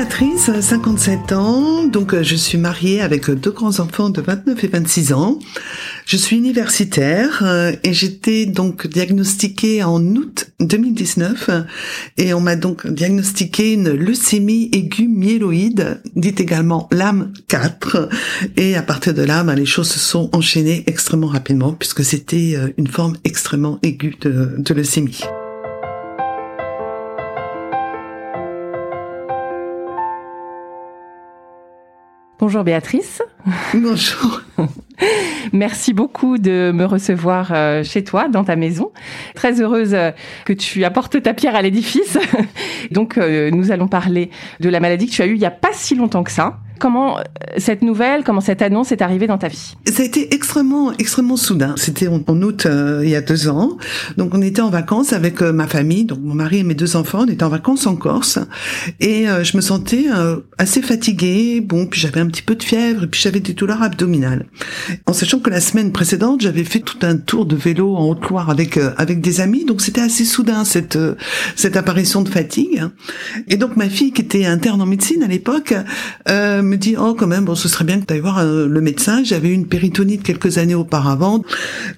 Béatrice, 57 ans, donc euh, je suis mariée avec deux grands-enfants de 29 et 26 ans. Je suis universitaire euh, et j'étais donc diagnostiquée en août 2019 et on m'a donc diagnostiqué une leucémie aiguë myéloïde, dite également LAM 4 et à partir de là, ben, les choses se sont enchaînées extrêmement rapidement puisque c'était euh, une forme extrêmement aiguë de, de leucémie. Bonjour Béatrice. Bonjour. Merci beaucoup de me recevoir euh, chez toi, dans ta maison. Très heureuse euh, que tu apportes ta pierre à l'édifice. Donc, euh, nous allons parler de la maladie que tu as eue il n'y a pas si longtemps que ça. Comment euh, cette nouvelle, comment cette annonce est arrivée dans ta vie? Ça a été extrêmement, extrêmement soudain. C'était en, août euh, il y a deux ans. Donc on était en vacances avec euh, ma famille, donc mon mari et mes deux enfants. On était en vacances en Corse et je me sentais assez fatiguée. Bon, puis j'avais un petit peu de fièvre et puis j'avais des douleurs abdominales. En sachant que la semaine précédente, j'avais fait tout un tour de vélo en Haute-Loire avec avec des amis. Donc c'était assez soudain cette cette apparition de fatigue. Et donc ma fille qui était interne en médecine à l'époque me dit oh quand même bon ce serait bien que tu ailles voir euh, le médecin. J'avais eu une péritonite quelques années auparavant,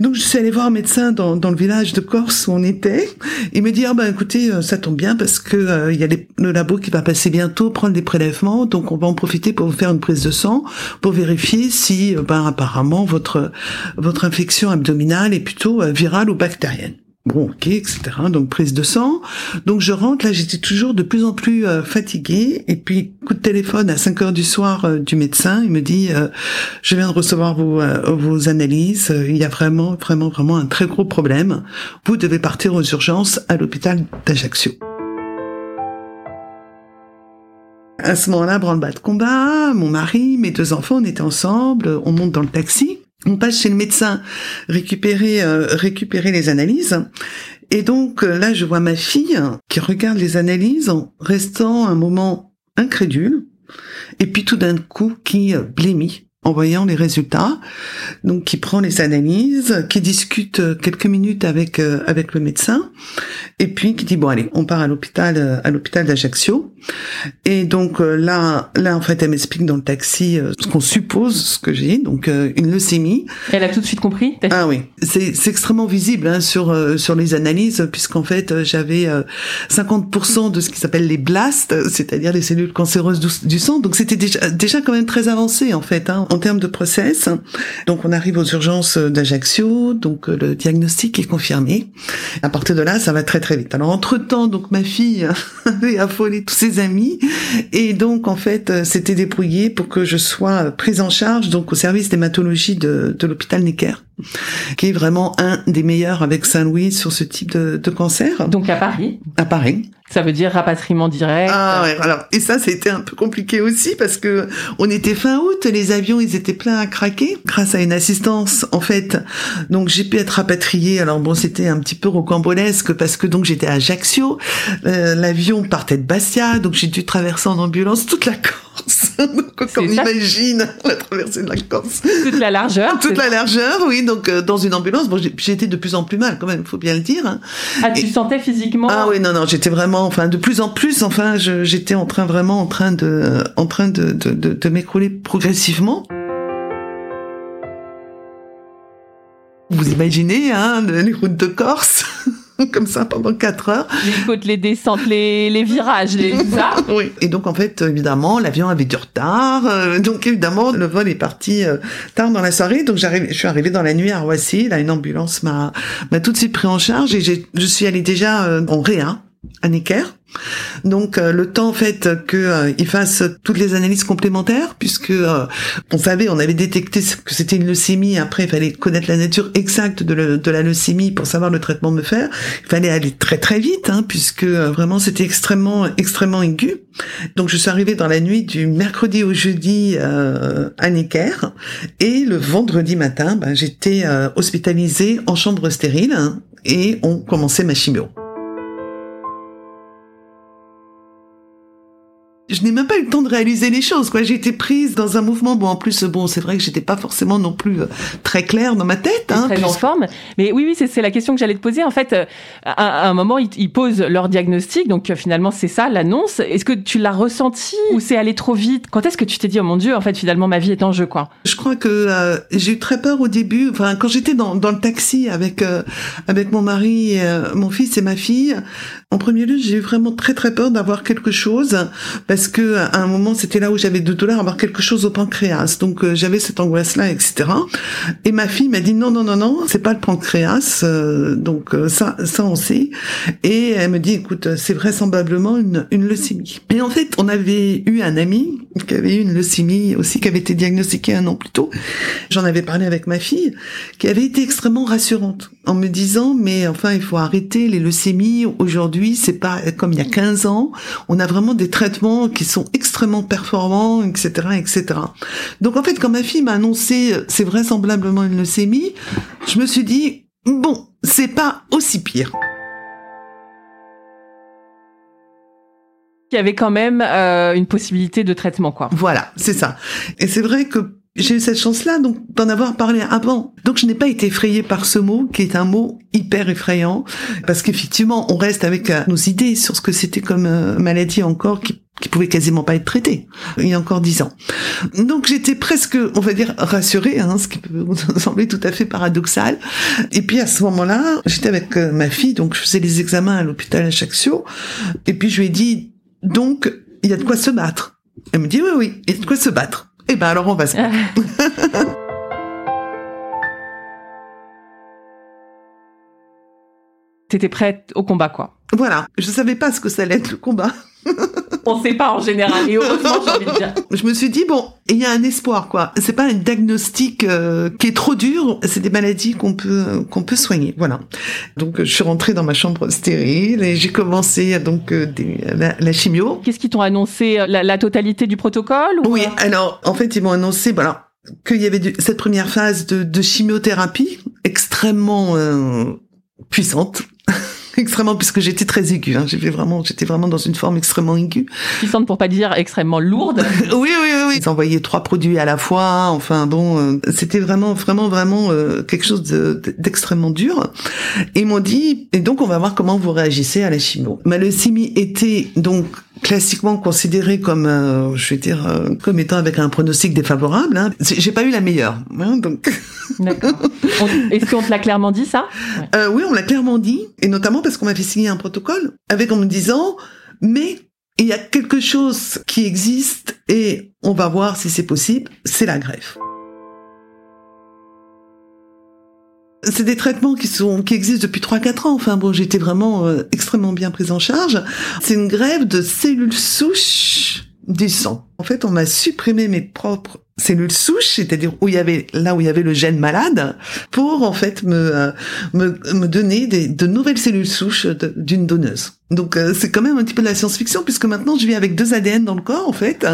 donc je suis allée voir un médecin dans, dans le village de Corse où on était. Il me dit ah ben écoutez euh, ça tombe bien parce que euh, il y a le labo qui va passer bientôt prendre des prélèvements, donc on va en profiter pour vous faire une prise de sang pour vérifier si ben apparemment votre votre infection abdominale est plutôt virale ou bactérienne. Bon, ok, etc. Donc prise de sang. Donc je rentre, là j'étais toujours de plus en plus euh, fatiguée. Et puis coup de téléphone à 5 heures du soir euh, du médecin, il me dit euh, je viens de recevoir vos, vos analyses. Il y a vraiment, vraiment, vraiment un très gros problème. Vous devez partir aux urgences à l'hôpital d'Ajaccio. À ce moment-là, branle-bas de combat, mon mari, mes deux enfants, on était ensemble, on monte dans le taxi on passe chez le médecin récupérer euh, récupérer les analyses. Et donc euh, là je vois ma fille qui regarde les analyses en restant un moment incrédule et puis tout d'un coup qui euh, blémit en voyant les résultats, donc qui prend les analyses, qui discute euh, quelques minutes avec euh, avec le médecin, et puis qui dit bon allez, on part à l'hôpital euh, à l'hôpital d'Ajaccio. Et donc là là en fait elle m'explique dans le taxi ce qu'on suppose ce que j'ai, donc une leucémie. Elle a tout de suite compris. Ah oui, c'est c'est extrêmement visible hein, sur sur les analyses puisqu'en fait j'avais 50% de ce qui s'appelle les blastes, c'est-à-dire les cellules cancéreuses du, sang, donc c'était déjà déjà quand même très avancé en fait. Hein en termes de process. Donc on arrive aux urgences d'Ajaccio, donc euh, le diagnostic est confirmé. À partir de là, ça va très très vite. Alors entre temps, donc ma fille avait affolé tous ses amis et donc en fait euh, c'était débrouillé pour que je sois prise en charge donc au service d'hématologie de, de l'hôpital Necker qui est vraiment un des meilleurs avec Saint-Louis sur ce type de, de cancer. Donc à Paris. À Paris. Ça veut dire rapatriement direct. Ah ouais, alors et ça c'était un peu compliqué aussi parce que on était fin août, les avions ils étaient pleins à craquer grâce à une assistance en fait. Donc j'ai pu être rapatriée. Alors bon, c'était un petit peu rocambolesque parce que donc j'étais à Ajaccio, euh, l'avion partait de Bastia, donc j'ai dû traverser en ambulance toute la Corse. donc on imagine la traversée de la Corse. Toute la largeur. toute la largeur, oui. Donc euh, dans une ambulance, bon j'étais de plus en plus mal quand même, faut bien le dire. Hein. Ah, tu sentais physiquement Ah oui, non non, j'étais vraiment enfin de plus en plus, enfin j'étais en train vraiment en train de, en train de, de, de, m'écrouler progressivement. Vous imaginez, hein, les routes de Corse comme ça pendant quatre heures. Les côtes, les descentes, les, les virages, les ça. oui. Et donc en fait, évidemment, l'avion avait du retard. Euh, donc évidemment, le vol est parti euh, tard dans la soirée. Donc j'arrive, je suis arrivée dans la nuit à Roissy. Là, une ambulance m'a m'a tout de suite pris en charge et je suis allée déjà euh, en réa à Necker. Donc euh, le temps en fait que euh, il fasse toutes les analyses complémentaires puisque euh, on savait on avait détecté que c'était une leucémie après il fallait connaître la nature exacte de, de, la leucémie pour savoir le traitement me faire il fallait aller très très vite hein, puisque vraiment c'était extrêmement extrêmement aigu donc je suis arrivée dans la nuit du mercredi au jeudi à Necker et le vendredi matin ben, j'étais hospitalisée en chambre stérile hein, et on commençait ma chimio. Je n'ai même pas eu le temps de réaliser les choses. Quoi, j'ai été prise dans un mouvement. Bon, en plus, bon, c'est vrai que j'étais pas forcément non plus euh, très claire dans ma tête. Hein, très en forme. Mais oui, oui, c'est la question que j'allais te poser. En fait, euh, à, un moment, ils, posent leur diagnostic. Donc euh, finalement, c'est ça l'annonce. Est-ce que tu l'as ressenti ou c'est allé trop vite? Quand est-ce que tu t'es dit, oh mon Dieu, en fait, finalement, ma vie est en jeu, quoi? Je crois que j'ai eu très peur au début. Enfin, quand j'étais dans, dans le taxi avec avec mon mari, mon fils et ma fille, en premier lieu, j'ai eu vraiment très très peur d'avoir quelque chose parce que à un moment c'était là où j'avais deux dollars avoir quelque chose au pancréas. Donc euh, j'avais cette angoisse là, etc. Et ma fille m'a dit non non non non, c'est pas le pancréas. Euh, donc euh, ça ça on sait. Et elle me dit écoute c'est vraisemblablement une une leucémie. Et en fait on avait eu un ami qui avait eu une leucémie aussi qui avait été diagnostiquée un an plus tôt. J'en avais parlé avec ma fille qui avait été extrêmement rassurante en me disant mais enfin il faut arrêter les leucémies aujourd'hui c'est pas comme il y a 15 ans on a vraiment des traitements qui sont extrêmement performants etc etc donc en fait quand ma fille m'a annoncé c'est vraisemblablement une leucémie je me suis dit bon c'est pas aussi pire. Il y avait quand même euh, une possibilité de traitement quoi. Voilà c'est ça. Et c'est vrai que j'ai eu cette chance-là, donc d'en avoir parlé avant. Donc je n'ai pas été effrayée par ce mot, qui est un mot hyper effrayant, parce qu'effectivement, on reste avec euh, nos idées sur ce que c'était comme euh, maladie encore qui, qui pouvait quasiment pas être traitée il y a encore dix ans. Donc j'étais presque, on va dire, rassurée, hein, ce qui peut sembler tout à fait paradoxal. Et puis à ce moment-là, j'étais avec euh, ma fille, donc je faisais les examens à l'hôpital Ajaccio, et puis je lui ai dit, donc il y a de quoi se battre? Elle me dit oui, oui, il y a de quoi se battre. Eh ben alors on va se T'étais prête au combat, quoi. Voilà. Je savais pas ce que ça allait être le combat. on sait pas en général. Et heureusement, j'ai envie de dire. Je me suis dit bon, il y a un espoir quoi. C'est pas un diagnostic euh, qui est trop dur. C'est des maladies qu'on peut qu'on peut soigner. Voilà. Donc je suis rentrée dans ma chambre stérile et j'ai commencé donc euh, la, chimio. Qu'est-ce qu'ils t'ont annoncé euh, la, totalité du protocole Oui. Alors en fait ils m'ont annoncé voilà qu'il y avait cette première phase de, de chimiothérapie extrêmement puissante extrêmement puisque j'étais très aiguë. Hein. J'étais vraiment, j'étais vraiment dans une forme extrêmement aiguë. Puissante pour pas dire extrêmement lourde. oui, oui, oui. Ils envoyaient trois produits à la fois. Enfin bon, euh, c'était vraiment, vraiment, vraiment euh, quelque chose d'extrêmement dur. Et ils m'ont dit, et donc on va voir comment vous réagissez à la chimio. Ma leucémie était donc classiquement considérée comme, euh, je vais dire, comme étant avec un pronostic défavorable. Hein. J'ai pas eu la meilleure. Hein, donc. D'accord. Est-ce qu'on te l'a clairement dit ça? Oui, on l'a clairement dit, et notamment parce qu'on m'avait signé un protocole avec en me disant, mais il y a quelque chose qui existe et on va voir si c'est possible, c'est la greffe. C'est des traitements qui existent depuis 3-4 ans. Enfin bon, j'étais vraiment euh, extrêmement bien prise en charge. C'est une greffe de cellules souches du sang. En fait, on m'a supprimé mes propres cellules souches, c'est-à-dire où il y avait là où il y avait le gène malade, pour en fait me euh, me, me, donner des, de nouvelles cellules souches d'une donneuse. Donc euh, c'est quand même un petit peu de la science-fiction puisque maintenant je vis avec deux ADN dans le corps en fait,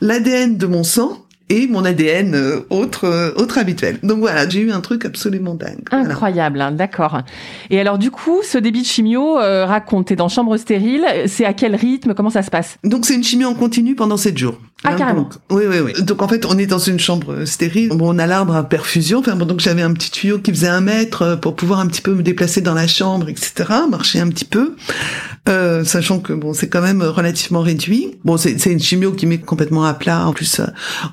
l'ADN de mon sang et mon ADN euh, autre euh, autre habituel. Donc voilà, j'ai eu un truc absolument dingue. Incroyable, hein, d'accord. Et alors du coup, ce débit de chimio, euh, raconte, t'es dans chambre stérile, c'est à quel rythme, comment ça se passe? Donc c'est une chimio en continu pendant 7 jours. Ah carrément. oui oui oui. Donc en fait, on est dans une chambre stérile. Bon, on a l'arbre à perfusion. Enfin bon, donc j'avais un petit tuyau qui faisait un mètre pour pouvoir un petit peu me déplacer dans la chambre, etc. Marcher un petit peu, euh, sachant que bon, c'est quand même relativement réduit. Bon, c'est une chimio qui met complètement à plat. En plus,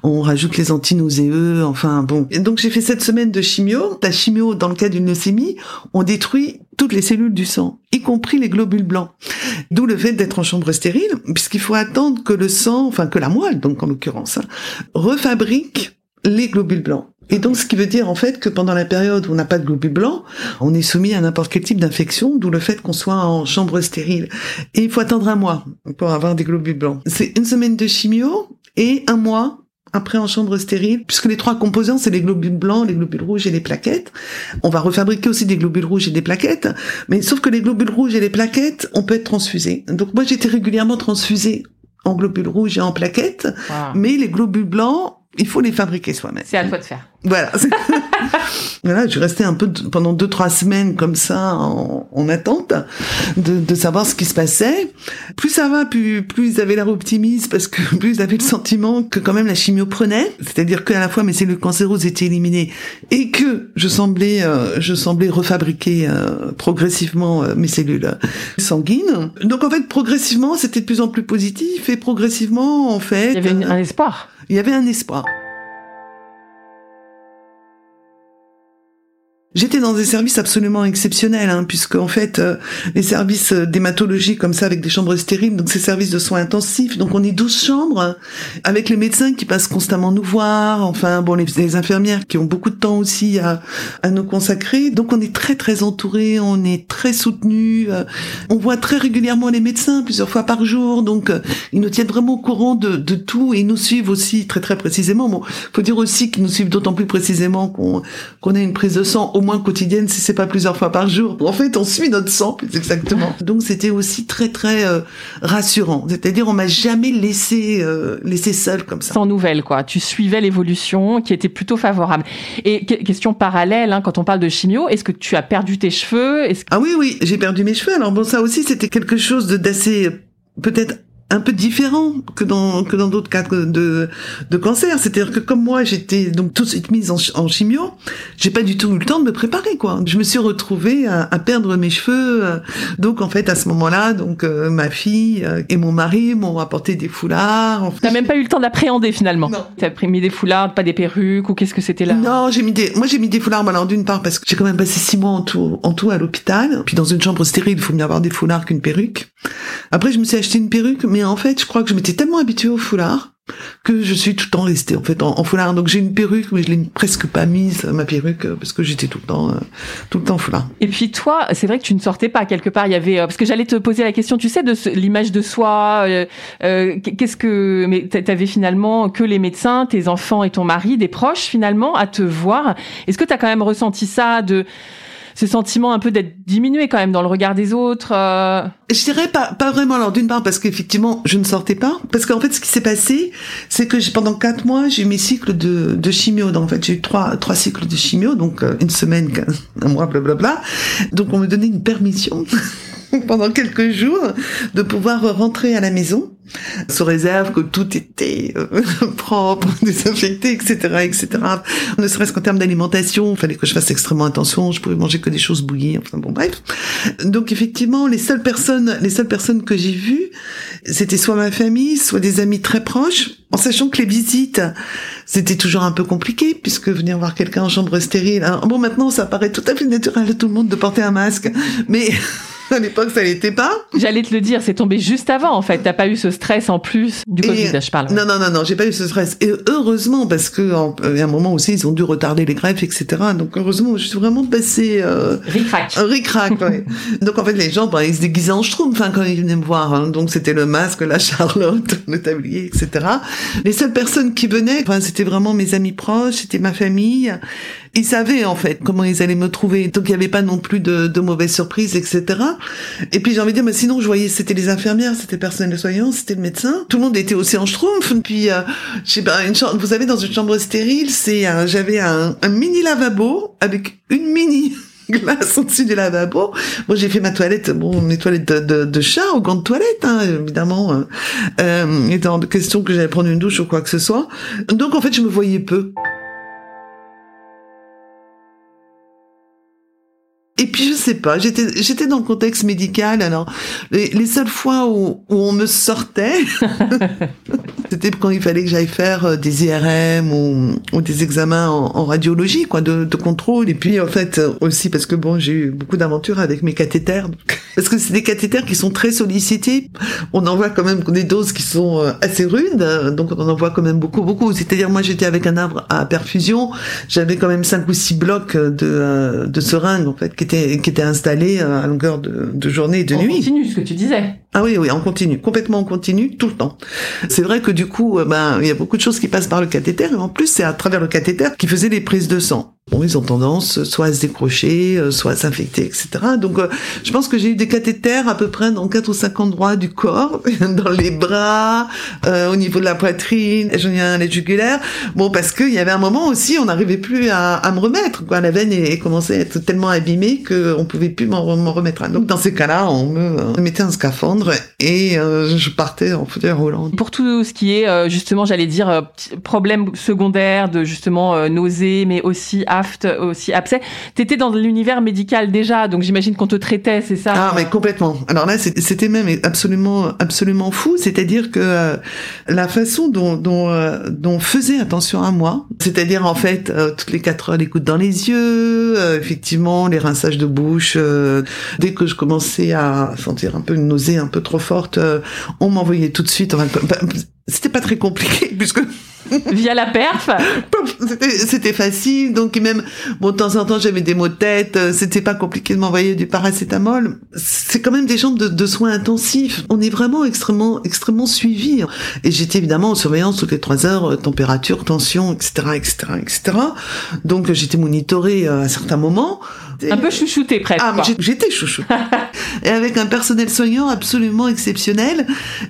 on on rajoute les antinauséeux, enfin bon. Et donc j'ai fait cette semaine de chimio. La chimio, dans le cas d'une leucémie, on détruit toutes les cellules du sang, y compris les globules blancs. D'où le fait d'être en chambre stérile, puisqu'il faut attendre que le sang, enfin que la moelle, donc en l'occurrence, hein, refabrique les globules blancs. Et donc, ce qui veut dire en fait que pendant la période où on n'a pas de globules blancs, on est soumis à n'importe quel type d'infection, d'où le fait qu'on soit en chambre stérile. Et il faut attendre un mois pour avoir des globules blancs. C'est une semaine de chimio et un mois après en chambre stérile, puisque les trois composants, c'est les globules blancs, les globules rouges et les plaquettes. On va refabriquer aussi des globules rouges et des plaquettes, mais sauf que les globules rouges et les plaquettes, on peut être transfusés. Donc moi, j'étais régulièrement transfusée en globules rouges et en plaquettes, mais les globules blancs, il faut les fabriquer soi-même. C'est à toi de faire. Voilà. voilà, je restais un peu pendant deux trois semaines comme ça en, en attente de, de, savoir ce qui se passait. Plus ça va, plus plus ils avaient l'air optimistes parce que plus ils avaient le sentiment que quand même la chimio prenait, c'est-à-dire qu'à la fois mes cellules cancéreuses étaient éliminées et que je semblais euh, je semblais refabriquer euh, progressivement euh, mes cellules sanguines. Donc en fait progressivement c'était de plus en plus positif et progressivement en fait il y avait un espoir. Il y avait un espoir. J'étais dans des services absolument exceptionnels, hein, puisque en fait, euh, les services d'hématologie comme ça, avec des chambres stériles, donc ces services de soins intensifs, donc on est 12 chambres, avec les médecins qui passent constamment nous voir, enfin bon, les, infirmières qui ont beaucoup de temps aussi à, à nous consacrer, donc on est très très entouré, on est très soutenu, euh, on voit très régulièrement les médecins plusieurs fois par jour, donc euh, ils nous tiennent vraiment au courant de, de, tout et ils nous suivent aussi très très précisément. Bon, faut dire aussi qu'ils nous suivent d'autant plus précisément qu'on qu'on a une prise de sang au moins quotidienne si c'est pas plusieurs fois par jour. En fait, on suit notre sang plus exactement. Donc c'était aussi très très euh, rassurant. C'est-à-dire on m'a jamais laissé euh, laissé seul comme ça. Sans nouvelles quoi. Tu suivais l'évolution qui était plutôt favorable. Et question parallèle hein, quand on parle de chimio, est-ce que tu as perdu tes cheveux? Ah oui oui, j'ai perdu mes cheveux. Alors bon ça aussi c'était quelque chose de d'assez peut-être un peu différent que dans que dans d'autres cas de de cancer. C'est-à-dire que comme moi, j'étais donc tout de suite mise en, en chimio, j'ai pas du tout eu le temps de me préparer quoi. Je me suis retrouvée à, à perdre mes cheveux. Euh. Donc en fait à ce moment-là, donc euh, ma fille euh, et mon mari m'ont apporté des foulards. En T'as même pas eu le temps d'appréhender finalement. Non. T'as mis des foulards, pas des perruques ou qu'est-ce que c'était là? Non, j'ai mis des. Moi j'ai mis des foulards. Alors d'une part parce que j'ai quand même passé six mois en tout en tout à l'hôpital. Puis dans une chambre stérile, il faut mieux avoir des foulards qu'une perruque. Après je me suis acheté une perruque, mais en fait, je crois que je m'étais tellement habituée au foulard que je suis tout le temps restée en fait en, foulard. Donc j'ai une perruque, mais je l'ai presque pas mise ma perruque parce que j'étais tout le temps euh, le temps foulard. Et puis toi, c'est vrai que tu ne sortais pas quelque part. Y avait euh, parce que j'allais te poser la question, tu sais, de l'image de soi. Euh, qu'est-ce que mais t'avais finalement que les médecins, tes enfants et ton mari, des proches finalement à te voir. Est-ce que tu as quand même ressenti ça de ce sentiment un peu d'être diminué quand même dans le regard des autres euh... Je dirais pas, pas vraiment. Alors d'une part parce qu'effectivement je ne sortais pas, parce qu'en fait ce qui s'est passé, c'est que pendant quatre mois j'ai eu mes cycles de, de chimio. Donc en fait j'ai eu trois trois cycles de chimio, donc euh, une semaine, un mois, blablabla. Donc on me donnait une permission pendant quelques jours de pouvoir rentrer à la maison sous réserve que tout était euh, propre, désinfecté, etc., etc. Ne serait-ce qu'en termes d'alimentation, il fallait que je fasse extrêmement attention. Je pouvais manger que des choses bouillies. Enfin bon, bref. Donc effectivement, les seules personnes, les seules personnes que j'ai vues, c'était soit ma famille, soit des amis très proches, en sachant que les visites, c'était toujours un peu compliqué puisque venir voir quelqu'un en chambre stérile. Hein. Bon, maintenant, ça paraît tout à fait naturel à tout le monde de porter un masque, mais à l'époque, ça l'était pas. J'allais te le dire, c'est tombé juste avant, en fait. T'as pas eu ce stress en plus du Covid, je parle. Non, non, non, non, j'ai pas eu ce stress. Et heureusement, parce que il y a un moment aussi, ils ont dû retarder les greffes, etc. Donc heureusement, je suis vraiment passée. Euh, Ricrac. Ricrac, ouais. Donc en fait, les gens, bah, ils se déguisaient en schtroumpf hein, quand ils venaient me voir. Hein. Donc c'était le masque, la Charlotte, le tablier, etc. Les seules personnes qui venaient, enfin, c'était vraiment mes amis proches, c'était ma famille. Ils savaient en fait comment ils allaient me trouver, donc il n'y avait pas non plus de, de mauvaises surprises, etc. Et puis j'ai envie de dire, mais sinon je voyais, c'était les infirmières, c'était le personnel de soignance, c'était le médecin. Tout le monde était aussi en schtroumpf. Puis euh, je sais pas, une chambre, vous savez, dans une chambre stérile, c'est j'avais un, mini lavabo avec une mini glace au-dessus du lavabo. Moi, j'ai fait ma toilette, bon, mes toilettes de, de, de chat au gants de toilette, hein, évidemment, euh, euh, étant question que j'allais prendre une douche ou quoi que ce soit. Donc, en fait, je me voyais peu. Et puis je sais pas, j'étais j'étais dans le contexte médical. Alors les, les seules fois où, où on me sortait, c'était quand il fallait que j'aille faire euh, des IRM ou, ou des examens en, en, radiologie, quoi, de, de contrôle. Et puis en fait aussi parce que bon, j'ai eu beaucoup d'aventures avec mes cathéters. Donc parce que c'est des cathéters qui sont très sollicités. On envoie quand même des doses qui sont euh, assez rudes, donc on en envoie quand même beaucoup, beaucoup. C'est-à-dire moi j'étais avec un arbre à perfusion, j'avais quand même cinq ou six blocs de, euh, de seringues en fait qui étaient qui étaient installés euh, à longueur de, de journée et de nuit. Continue ce que tu disais. Ah oui, oui, on continue, complètement en continu, tout le temps. C'est vrai que du coup, ben, il y a beaucoup de choses qui passent par le cathéter, et en plus, c'est à travers le cathéter qui faisait les prises de sang. Bon, ils ont tendance soit à se décrocher, euh, soit à s'infecter, etc. Donc, euh, je pense que j'ai eu des cathéters à peu près dans quatre ou cinq endroits du corps, dans les bras, euh, au niveau de la poitrine, j'en ai un à la jugulaire. Bon, parce qu'il y avait un moment aussi, on n'arrivait plus à, à, me remettre. Quoi. La veine est, commençait à être tellement abîmée qu'on pouvait plus m'en remettre. Donc, dans ces cas-là, on me mettait un scaphandre et je partais en fauteuil roulant. Pour tout ce qui est, justement, j'allais dire, problème secondaire de justement nausées, mais aussi aft, aussi abcès. T'étais dans l'univers médical déjà, donc j'imagine qu'on te traitait, c'est ça? Ah, mais complètement. Alors là, c'était même absolument, absolument fou. C'est-à-dire que euh, la façon dont, dont, euh, dont on faisait attention à moi, c'est-à-dire en fait euh, toutes les quatre heures les gouttes dans les yeux, effectivement les rinçages de bouche. dès que je commençais à sentir un peu une nausée un peu trop forte, on m'envoyait tout de suite. Enfin, c'était pas très compliqué puisque via la perf. C'était facile, donc même bon de temps en temps j'avais des maux de tête, euh, c'était pas compliqué de m'envoyer du paracétamol. C'est quand même des gens de, de, soins intensifs. On est vraiment extrêmement extrêmement suivi. Et j'étais évidemment en surveillance toutes les trois heures, euh, température, tension, etc., etc., etc. Donc j'étais monitorée euh, à certains moments. Un peu chouchouté presque. Ah, j'étais chouchou. et avec un personnel soignant absolument exceptionnel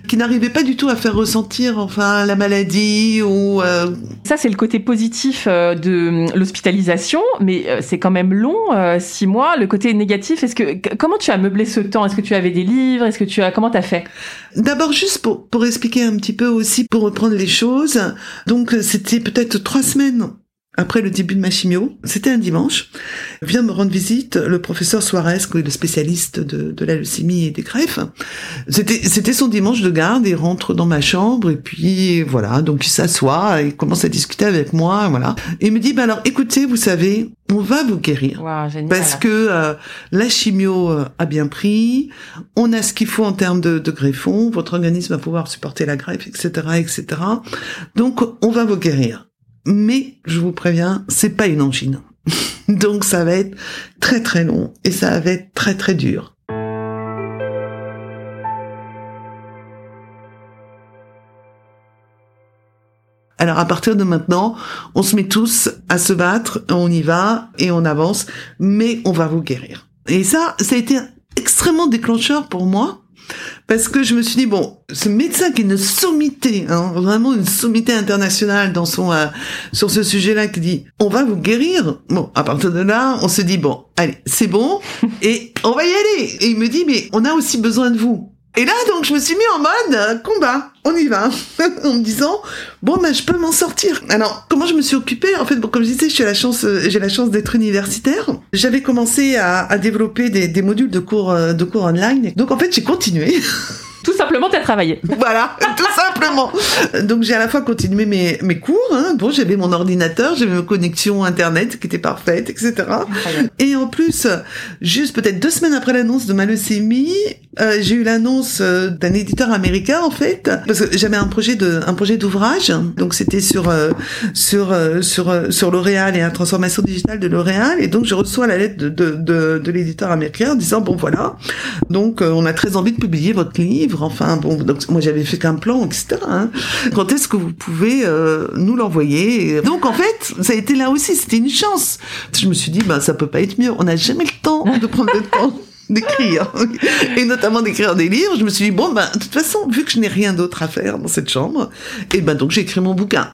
qui n'arrivait pas du tout à faire ressentir enfin la maladie ou. Euh, Ça c'est le côté positif euh, de l'hospitalisation, mais euh, c'est quand même long, six mois. Le côté négatif, est-ce que comment tu as meublé ce temps? Est-ce que tu avais des livres? Est-ce que tu as comment t'as fait? D'abord juste pour pour expliquer un petit peu aussi pour reprendre les choses. Donc c'était peut-être trois semaines après le début de ma chimio, c'était un dimanche, vient me rendre visite le professeur Suarez, qui est le spécialiste de, de la leucémie et des greffes. C'était, c'était son dimanche de garde, il rentre dans ma chambre et puis voilà, donc il s'assoit, il commence à discuter avec moi, voilà. Et il me dit, bah alors écoutez, vous savez, on va vous guérir. parce que euh, la chimio euh, a bien pris, on a ce qu'il faut en termes de, de greffons, votre organisme va pouvoir supporter la greffe, etc., etc. Donc on va vous guérir mais je vous préviens, c'est pas une angine. Donc ça va être très très long et ça va être très très dur. Alors à partir de maintenant, on se met tous à se battre, on y va et on avance, mais on va vous guérir. Et ça, ça a été extrêmement déclencheur pour moi parce que je me suis dit bon, ce médecin qui est une sommité, hein, vraiment une sommité internationale dans son euh, sur ce sujet-là, qui dit on va vous guérir. Bon, à partir de là, on se dit bon, allez, c'est bon et on va y aller. Et il me dit mais on a aussi besoin de vous. Et là, donc, je me suis mis en mode euh, combat. On y va. en me disant, bon, ben, je peux m'en sortir. Alors, comment je me suis occupée? En fait, bon, comme je disais, j'ai la chance, euh, j'ai la chance d'être universitaire. J'avais commencé à, à développer des, des, modules de cours, euh, de cours online. Donc, en fait, j'ai continué. Tout simplement, t'as travaillé. Voilà, tout simplement. Donc j'ai à la fois continué mes, mes cours. Hein. Bon, j'avais mon ordinateur, j'avais ma connexion internet qui était parfaite, etc. Et en plus, juste peut-être deux semaines après l'annonce de ma leucémie, euh, j'ai eu l'annonce euh, d'un éditeur américain en fait, parce que j'avais un projet de un projet d'ouvrage. Donc c'était sur euh, sur euh, sur euh, sur L'Oréal et la transformation digitale de L'Oréal. Et donc je reçois la lettre de de, de, de l'éditeur américain en disant bon voilà, donc on a très envie de publier votre livre Enfin bon, donc moi j'avais fait qu'un plan, etc. Hein. Quand est-ce que vous pouvez euh, nous l'envoyer? Donc en fait, ça a été là aussi, c'était une chance. Je me suis dit, bah ça peut pas être mieux. On n'a jamais le temps de prendre le temps d'écrire et notamment d'écrire des livres. Je me suis dit bon ben de toute façon, vu que je n'ai rien d'autre à faire dans cette chambre, et eh ben donc j'ai écrit mon bouquin.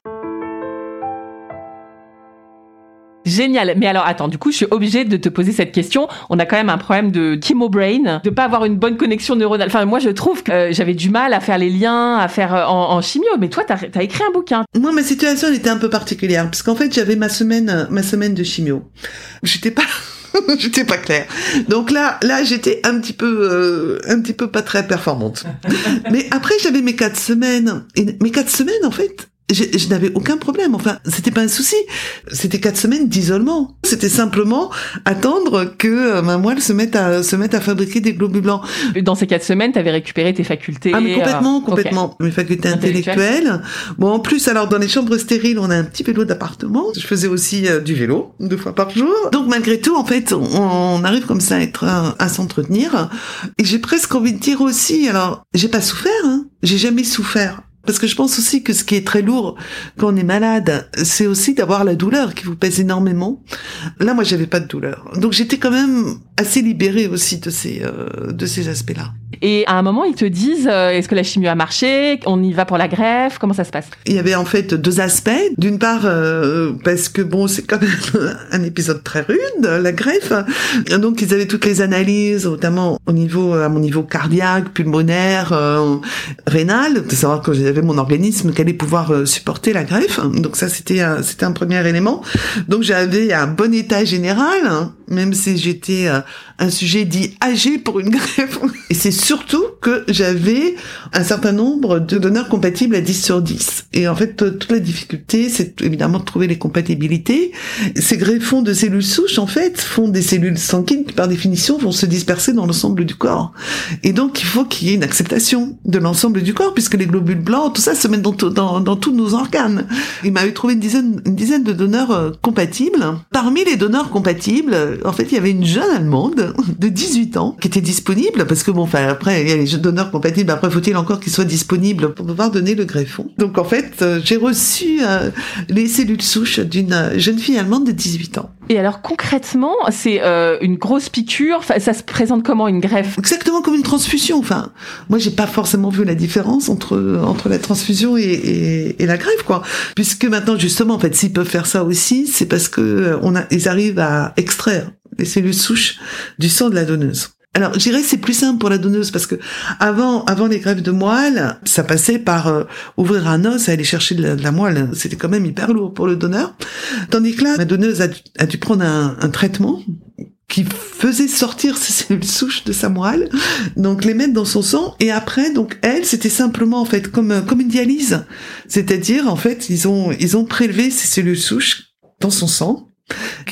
Génial. Mais alors, attends, du coup, je suis obligée de te poser cette question. On a quand même un problème de brain, de pas avoir une bonne connexion neuronale. Enfin, moi, je trouve que euh, j'avais du mal à faire les liens, à faire euh, en, chimio. Mais toi, t'as as écrit un bouquin. Moi, ma situation, elle était un peu particulière. Parce qu'en fait, j'avais ma semaine, ma semaine de chimio. J'étais pas... j'étais pas claire. Donc là, là, j'étais un petit peu, un petit peu pas très performante. Mais après, j'avais mes quatre semaines. Et mes quatre semaines, en fait, je, je n'avais aucun problème. Enfin, c'était pas un souci. C'était quatre semaines d'isolement. C'était simplement attendre que euh, ma moelle se mette à se mette à fabriquer des globules blancs. Dans ces quatre semaines, tu avais récupéré tes facultés. Ah, mais complètement, euh, complètement. ok. Mes facultés Intellectuelles. intellectuelles. Bon, en plus, alors dans les chambres stériles, on a un petit vélo d'appartement. Je faisais aussi euh, du vélo deux fois par jour. Donc malgré tout, en fait, on, on arrive comme ça à être à, à s'entretenir. Et j'ai presque envie de dire aussi, alors j'ai pas souffert, hein. J'ai jamais souffert. Parce que je pense aussi que ce qui est très lourd quand on est malade, c'est aussi d'avoir la douleur qui vous pèse énormément. Là, moi, j'avais pas de douleur, donc j'étais quand même assez libérée aussi de ces euh, de ces aspects-là. Et à un moment, ils te disent euh, est-ce que la chimio a marché? On y va pour la greffe? Comment ça se passe? Il y avait en fait deux aspects. D'une part, euh, parce que bon, c'est quand même un épisode très rude, la greffe. Donc, ils avaient toutes les analyses, notamment au niveau, à mon niveau cardiaque, pulmonaire, euh, rénal, de savoir que j'avais mon organisme qui allait pouvoir euh, supporter la greffe. Donc ça, c'était un- c'était un premier élément. Donc, j'avais un bon état général, même si j'étais euh, un sujet dit âgé pour une greffe. Et c'est surtout que j'avais un certain nombre de donneurs compatibles à 10 sur 10. Et en fait, toute la difficulté, c'est évidemment de trouver les compatibilités. Ces greffons de cellules souches, en fait, font des cellules sanguines qui, par définition, vont se disperser dans l'ensemble du corps. Et donc, il faut qu'il y ait une acceptation de l'ensemble du corps, puisque les globules blancs, tout ça se met dans, dans, dans tous nos organes. Il m'avait trouvé une dizaine, une dizaine de donneurs euh, compatibles. Parmi les donneurs compatibles, en fait, il y avait une jeune Allemande de 18 ans qui était disponible, parce que bon, enfin, après, il y a les jeunes donneurs compatibles, après, faut-il encore qu'ils soient disponibles pour pouvoir donner le greffon? Donc, en fait, euh, j'ai reçu euh, les cellules souches d'une euh, jeune fille allemande de 18 ans. Et alors concrètement, c'est euh, une grosse piqûre? Enfin, ça se présente comment une greffe? Exactement comme une transfusion. Enfin, moi, j'ai pas forcément vu la différence entre entre la transfusion et, et, et la greffe, quoi. Puisque maintenant, justement, en fait, s'ils peuvent faire ça aussi, c'est parce que on a, ils arrivent à extraire les cellules souches du sang de la donneuse. Alors, je dirais c'est plus simple pour la donneuse parce que avant, avant les greffes de moelle, ça passait par euh, ouvrir un os et aller chercher de la, de la moelle. C'était quand même hyper lourd pour le donneur. Tandis que là, la donneuse a dû, a dû prendre un, un traitement qui faisait sortir ces cellules souches de sa moelle, donc les mettre dans son sang, et après, donc elle, c'était simplement en fait comme euh, comme une dialyse, c'est-à-dire en fait ils ont ils ont prélevé ces cellules souches dans son sang,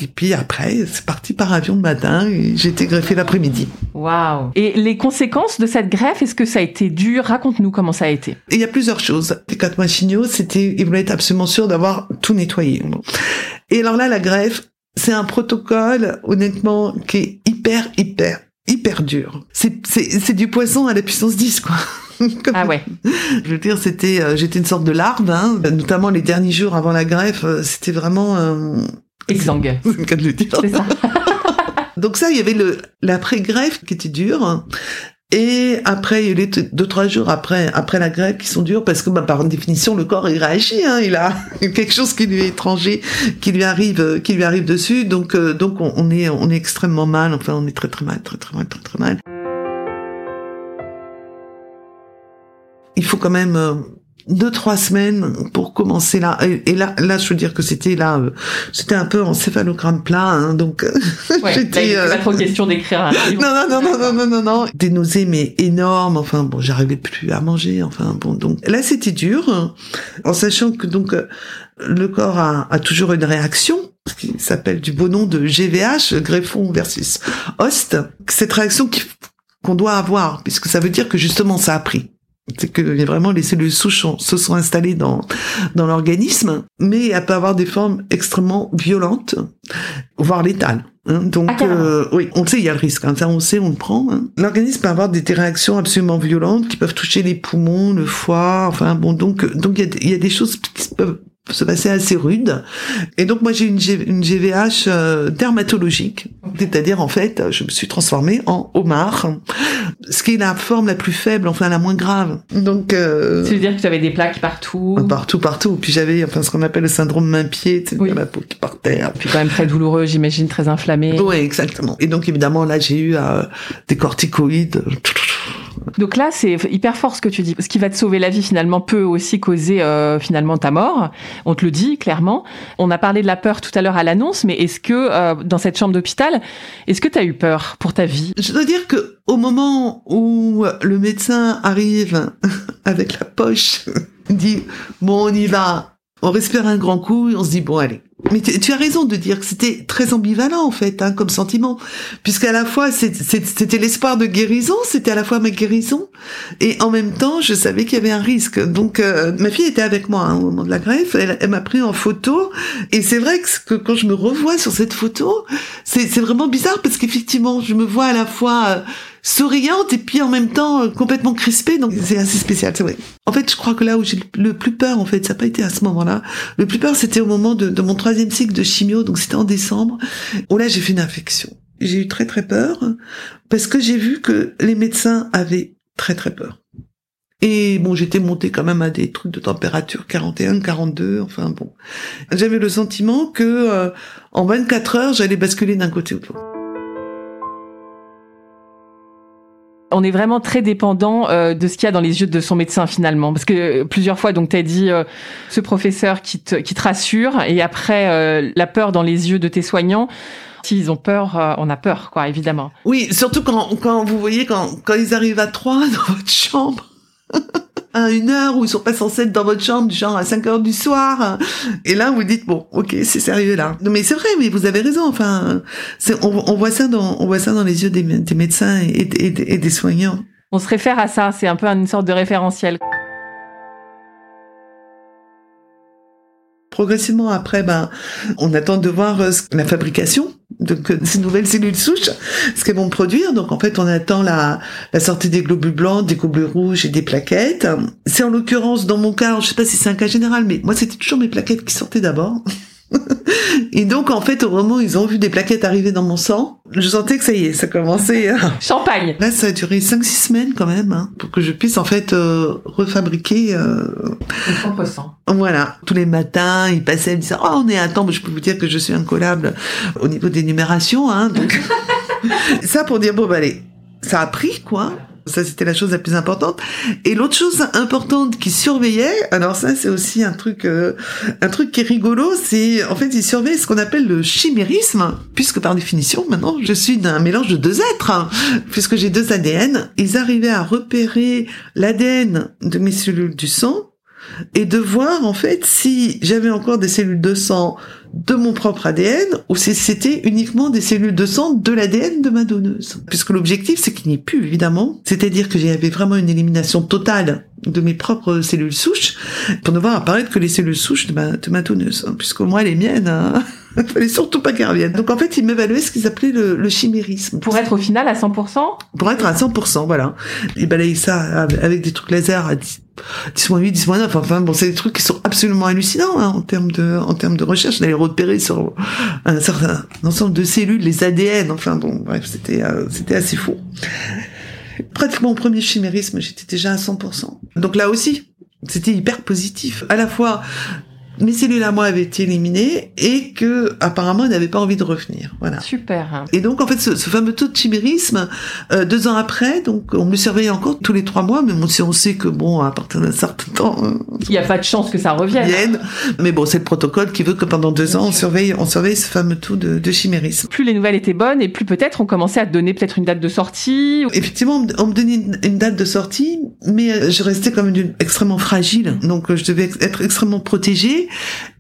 et puis après c'est parti par avion le matin et j'ai été greffée l'après-midi. Waouh Et les conséquences de cette greffe, est-ce que ça a été dur? Raconte-nous comment ça a été. Et il y a plusieurs choses. Les quatre mois chignaux, c'était ils voulaient être absolument sûrs d'avoir tout nettoyé. Et alors là, la greffe, c'est un protocole, honnêtement, qui est hyper, hyper, hyper dur. C'est, c'est, c'est du poisson à la puissance 10, quoi. Ah ouais. Je veux dire, c'était, euh, j'étais une sorte de larve, hein. notamment les derniers jours avant la greffe, euh, c'était vraiment, euh, Exsangue. c'est le cas de le dire. C'est ça. Donc ça, il y avait le l'après-greffe qui était dur. Et après, il y a eu les deux trois jours après après la greffe qui sont durs parce que bah, par définition le corps il réagit, hein, il a quelque chose qui lui est étranger, qui lui arrive qui lui arrive dessus. Donc euh, donc on, on est on est extrêmement mal. Enfin on est très très mal, très très mal, très très mal. Il faut quand même euh, deux trois semaines pour commencer là. Et, et là là je veux dire que c'était là euh, c'était un peu en céphalogramme plat, hein, donc euh, Ouais. J'étais euh, pas trop question d'écrire un livre. non, non, non, non, non, non, non, non. Des nausées, mais énormes. Enfin, bon, j'arrivais plus à manger. Enfin, bon, donc là, c'était dur, en sachant que donc euh, le corps a, a toujours une réaction ce qui s'appelle du beau nom de GVH, greffon versus host. Cette réaction qu'on doit avoir, puisque ça veut dire que justement, ça a pris. C'est que vraiment les cellules souches se sont installées dans dans l'organisme, mais elle peut avoir des formes extrêmement violentes, voire létales. hein. Donc Ah, euh, oui, on le sait, il y a le risque. hein. Ça, on le sait, on le prend. hein. L'organisme peut avoir des, des réactions absolument violentes qui peuvent toucher les poumons, le foie. Enfin bon, donc donc il y a, des- il y a des choses qui peuvent se passer assez rudes. Et donc moi j'ai une, G- une GVH euh, dermatologique, c'est-à-dire en fait je me suis transformée en homard, ce qui est la forme la plus faible, enfin la moins grave. Donc euh, Ça veut dire que tu avais des plaques partout. partout, partout. Puis j'avais enfin ce qu'on appelle le syndrome main-pied, Oui. la peau qui partait. Puis quand même très douloureux, j'imagine, très inflammé. Oui, exactement. Et donc évidemment là j'ai eu euh, des corticoïdes. Donc là, c'est hyper fort ce que tu dis. Ce qui va te sauver la vie finalement peut aussi causer euh, finalement ta mort. On te le dit clairement. On a parlé de la peur tout à l'heure à l'annonce, mais est-ce que euh, dans cette chambre d'hôpital, est-ce que tu as eu peur pour ta vie? Je dois dire que au moment où le médecin arrive avec la poche dit, bon, on y va. On respire un grand coup et on se dit, bon, allez. Mais tu, as raison de dire que c'était très ambivalent, en fait, hein, comme sentiment. Puisqu'à la fois, c'était l'espoir de guérison, c'était à la fois ma guérison. Et en même temps, je savais qu'il y avait un risque. Donc, euh, ma fille était avec moi hein, au moment de la greffe. Elle, m'a pris en photo. Et c'est vrai que, quand je me revois sur cette photo, c'est vraiment bizarre parce qu'effectivement, je me vois à la fois... Euh, souriante et puis en même temps euh, complètement crispée. Donc c'est assez spécial, c'est vrai. En fait, je crois que là où j'ai le plus peur, en fait, ça n'a pas été à ce moment-là. Le plus peur, c'était au moment de, mon troisième cycle de chimio, donc c'était en décembre, où là j'ai fait une infection. J'ai eu très très peur parce que j'ai vu que les médecins avaient très très peur. Et bon, j'étais montée quand même à des trucs de température 41, 42, enfin bon. J'avais le sentiment que euh, en 24 heures, j'allais basculer d'un côté ou de l'autre. On est vraiment très dépendant euh, de ce qu'il y a dans les yeux de son médecin finalement. Parce que euh, plusieurs fois donc tu as dit euh, ce professeur qui te, qui te rassure et après la peur dans les yeux de tes soignants. S'ils ont peur on a peur quoi évidemment. Oui surtout quand quand vous voyez quand quand ils arrivent à trois dans votre chambre à une heure où ils sont pas censés être dans votre chambre, genre à 5 heures du soir. Et là, vous dites bon, ok, c'est sérieux là. Non, mais c'est vrai, mais vous avez raison. Enfin, on, on, voit ça dans, on voit ça dans les yeux des, des médecins et, et, et des soignants. On se réfère à ça. C'est un peu une sorte de référentiel. Progressivement après, ben, on attend de voir euh, la fabrication de ces nouvelles cellules souches, ce qu'elles vont produire. Donc en fait, on attend la, la sortie des globules blancs, des globules rouges et des plaquettes. C'est en l'occurrence dans mon cas, je sais pas si c'est un cas général, mais moi c'était toujours mes plaquettes qui sortaient d'abord. Et donc, en fait, au moment où ils ont vu des plaquettes arriver dans mon sang, je sentais que ça y est, ça commençait. Champagne. Là, ça a duré 5-6 semaines quand même, hein, pour que je puisse en fait euh, refabriquer. Euh... sang. Voilà. Tous les matins, ils passaient, ils disaient, oh, on est à temps. Je peux vous dire que je suis incollable au niveau des numérations. Hein, donc, ça pour dire, bon, bah allez, ça a pris, quoi. Ça, c'était la chose la plus importante. Et l'autre chose importante qui surveillait, alors ça, c'est aussi un truc, euh, un truc qui est rigolo, c'est, en fait, ils surveillaient ce qu'on appelle le chimérisme, puisque par définition, maintenant, je suis d'un mélange de deux êtres, hein, puisque j'ai deux ADN. Ils arrivaient à repérer l'ADN de mes cellules du sang et de voir, en fait, si j'avais encore des cellules de sang de mon propre ADN ou c'était uniquement des cellules de sang de l'ADN de ma donneuse. Puisque l'objectif, c'est qu'il n'y ait plus, évidemment. C'est-à-dire que j'avais vraiment une élimination totale de mes propres cellules souches pour ne voir apparaître que les cellules souches de ma, de ma donneuse. Hein, puisque moi, les miennes, hein, il fallait surtout pas qu'elles reviennent. Donc en fait, ils m'évaluaient ce qu'ils appelaient le, le, chimérisme. Pour être au final à 100% Pour être à 100%, voilà. Ils balayaient ça avec des trucs laser à 10, 10 10 9. Enfin bon, c'est des trucs qui sont absolument hallucinants hein, en termes de en termes de recherche d'aller repérer sur un certain ensemble de cellules les ADN. Enfin bon, bref, c'était euh, c'était assez fou. Pratiquement au premier chimérisme, j'étais déjà à 100%. Donc là aussi, c'était hyper positif. À la fois mes cellules à moi avaient été éliminées et que apparemment elles n'avaient pas envie de revenir. Voilà. Super. Et donc en fait ce, fameux taux de chimérisme, euh, deux ans après, donc on me surveille encore tous les trois mois, mais bon, si on sait que bon à partir d'un certain temps, euh, il n'y a pas de chance que ça revienne. Mais bon, c'est le protocole qui veut que pendant deux ans on surveille, on surveille ce fameux taux de, de chimérisme. Plus les nouvelles étaient bonnes et plus peut-être on commençait à te donner peut-être une date de sortie. Effectivement, on me donnait une, date de sortie, mais euh, je restais comme une, extrêmement fragile, donc je devais être extrêmement protégée.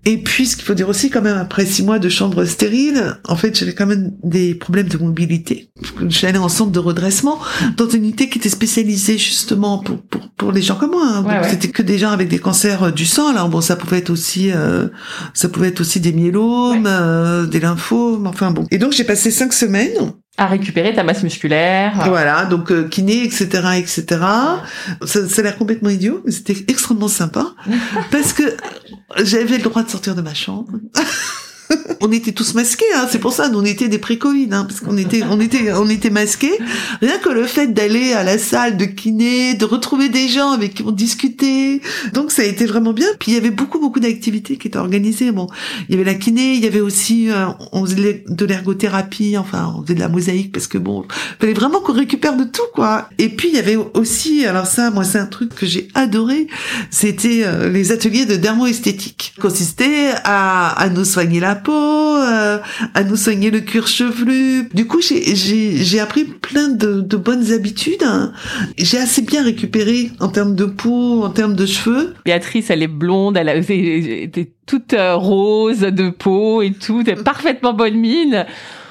Et puis, ce qu'il faut dire aussi, quand même, après six mois de chambre stérile, en fait, j'avais quand même des problèmes de mobilité. J'allais en centre de redressement dans une unité qui était spécialisée justement pour pour, pour les gens comme moi. Hein. Donc, c'était que des gens avec des cancers euh, du sang. Alors bon, ça pouvait être aussi euh, ça pouvait être aussi des myélomes, euh, des lymphomes. Enfin bon. Et donc, j'ai passé cinq semaines à récupérer ta masse musculaire. Voilà, donc euh, kiné, etc., etc. Ça, ça a l'air complètement idiot, mais c'était extrêmement sympa parce que j'avais le droit de sortir de ma chambre. on était tous masqués, hein, c'est pour ça, nous on était des pré-Covid, hein, parce qu'on était, on était, on était masqués. Rien que le fait d'aller à la salle de kiné, de retrouver des gens avec qui on discutait, donc ça a été vraiment bien. Puis il y avait beaucoup, beaucoup d'activités qui étaient organisées. Bon, il y avait la kiné, il y avait aussi, euh, on faisait de l'ergothérapie, enfin, on faisait de la mosaïque parce que bon, fallait vraiment qu'on récupère de tout, quoi. Et puis il y avait aussi, alors ça, moi c'est un truc que j'ai adoré, c'était euh, les ateliers de dermoesthétique. Consistait à, à nous soigner la peau, euh, à nous soigner le cuir chevelu. Du coup, j'ai appris plein de, de bonnes habitudes. J'ai assez bien récupéré en termes de peau, en termes de cheveux. Béatrice, elle est blonde, elle a été toute euh, rose de peau et tout, parfaitement bonne mine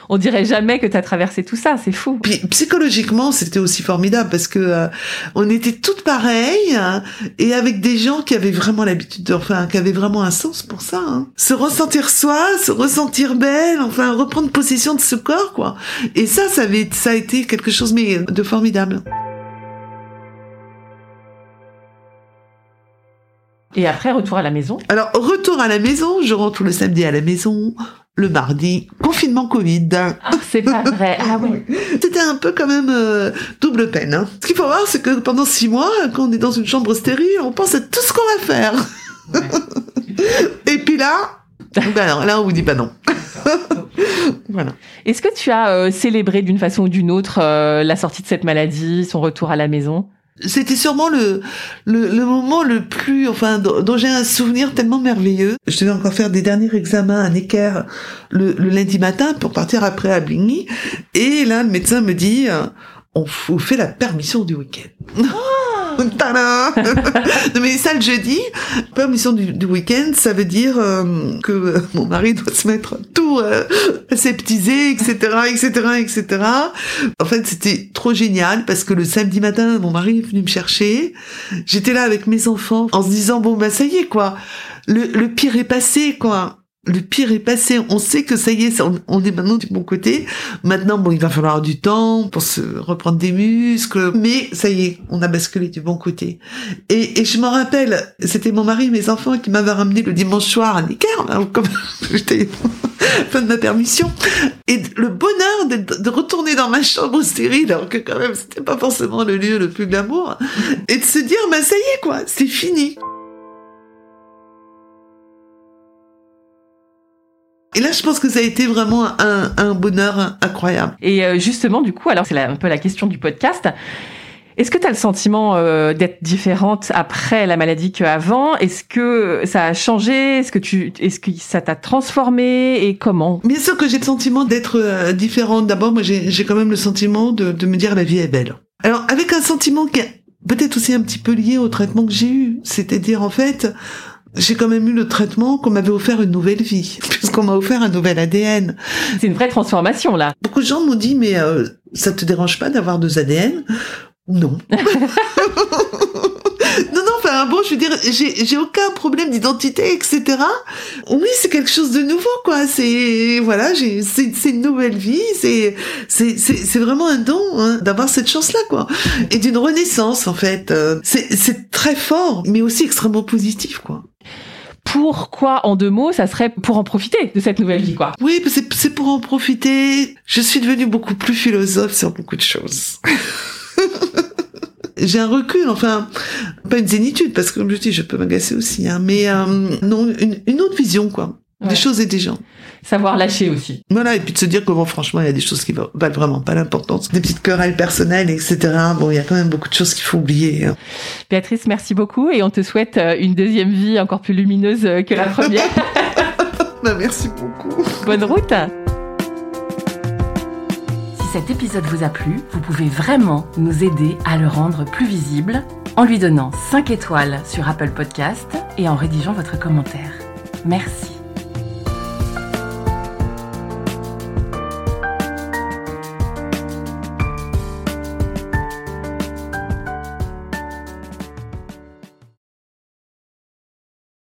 on dirait jamais que tu as traversé tout ça, c'est fou. Puis psychologiquement, c'était aussi formidable parce que euh, on était toutes pareilles hein, et avec des gens qui avaient vraiment l'habitude de enfin qui avaient vraiment un sens pour ça. Hein. Se ressentir soi, se ressentir belle, enfin reprendre possession de ce corps quoi. Et ça ça avait ça a été quelque chose mais de formidable. Et après, retour à la maison? Alors, retour à la maison, je rentre le samedi à la maison, le mardi, confinement Covid. Ah, c'est pas vrai. Ah ouais. C'était un peu quand même euh, double peine. Hein. Ce qu'il faut voir, c'est que pendant six mois, quand on est dans une chambre stérile, on pense à tout ce qu'on va faire. Et puis là, ben là, on vous dit pas non. voilà. Est-ce que tu as euh, célébré d'une façon ou d'une autre euh, la sortie de cette maladie, son retour à la maison? C'était sûrement le, le, le, moment le plus, enfin, dont, j'ai un souvenir tellement merveilleux. Je devais encore faire des derniers examens à Necker le, le lundi matin pour partir après à Bligny. Et là, le médecin me dit, euh, on vous fait la permission du week-end. Non mais ça le jeudi, permission du, du week-end, ça veut dire euh, que mon mari doit se mettre tout euh, aseptisé, etc., etc., etc. En fait, c'était trop génial parce que le samedi matin, mon mari est venu me chercher. J'étais là avec mes enfants en se disant bon bah ça y est quoi, le, le pire est passé quoi le pire est passé. On sait que ça y est, on est maintenant du bon côté. Maintenant, bon, il va falloir du temps pour se reprendre des muscles, mais ça y est, on a basculé du bon côté. Et, et je m'en rappelle, c'était mon mari et mes enfants qui m'avaient ramené le dimanche soir à Necker, comme j'étais fin de ma permission. Et le bonheur de, de retourner dans ma chambre stérile, alors que quand même, c'était pas forcément le lieu le plus glamour, et de se dire, bah ça y est, quoi, c'est fini. Et là, je pense que ça a été vraiment un, un bonheur incroyable. Et euh, justement, du coup, alors c'est un peu la question du podcast. Est-ce que tu as le sentiment euh, d'être différente après la maladie qu'avant? Est-ce que ça a changé? Est-ce que tu, est-ce que ça t'a transformé? Et comment? Bien sûr que j'ai le sentiment d'être euh, différente. D'abord, moi, j'ai, j'ai quand même le sentiment de, de me dire la vie est belle. Alors, avec un sentiment qui est peut-être aussi un petit peu lié au traitement que j'ai eu, c'est-à-dire en fait, j'ai quand même eu le traitement qu'on m'avait offert une nouvelle vie, puisqu'on m'a offert un nouvel ADN. C'est une vraie transformation là. Beaucoup de gens m'ont dit mais euh, ça te dérange pas d'avoir deux ADN Non. non, non, enfin bon, je veux dire, j'ai, j'ai aucun problème d'identité, etc. Oui, c'est quelque chose de nouveau, quoi. C'est voilà, c'est, une nouvelle vie. C'est, c'est, vraiment un don hein, d'avoir cette chance-là, quoi, et d'une renaissance en fait. Euh, c'est, c'est très fort, mais aussi extrêmement positif, quoi pourquoi, en deux mots, ça serait pour en profiter de cette nouvelle vie, quoi. Oui, c'est pour en profiter. Je suis devenue beaucoup plus philosophe sur beaucoup de choses. J'ai un recul, enfin, pas une zénitude, parce que comme je dis, je peux m'agacer aussi, hein, mais euh, non, une, une autre vision, quoi des choses et des gens. Savoir lâcher aussi. Voilà, et puis de se dire que bon, franchement, il y a des choses qui valent vraiment pas l'importance. Des petites querelles personnelles, etc. Bon, il y a quand même beaucoup de choses qu'il faut oublier. Hein. Béatrice, merci beaucoup et on te souhaite euh, une deuxième vie encore plus lumineuse euh, que la première. Ben, merci beaucoup. Bonne route. Si cet épisode vous a plu, vous pouvez vraiment nous aider à le rendre plus visible en lui donnant 5 étoiles sur Apple Podcast et en rédigeant votre commentaire. Merci.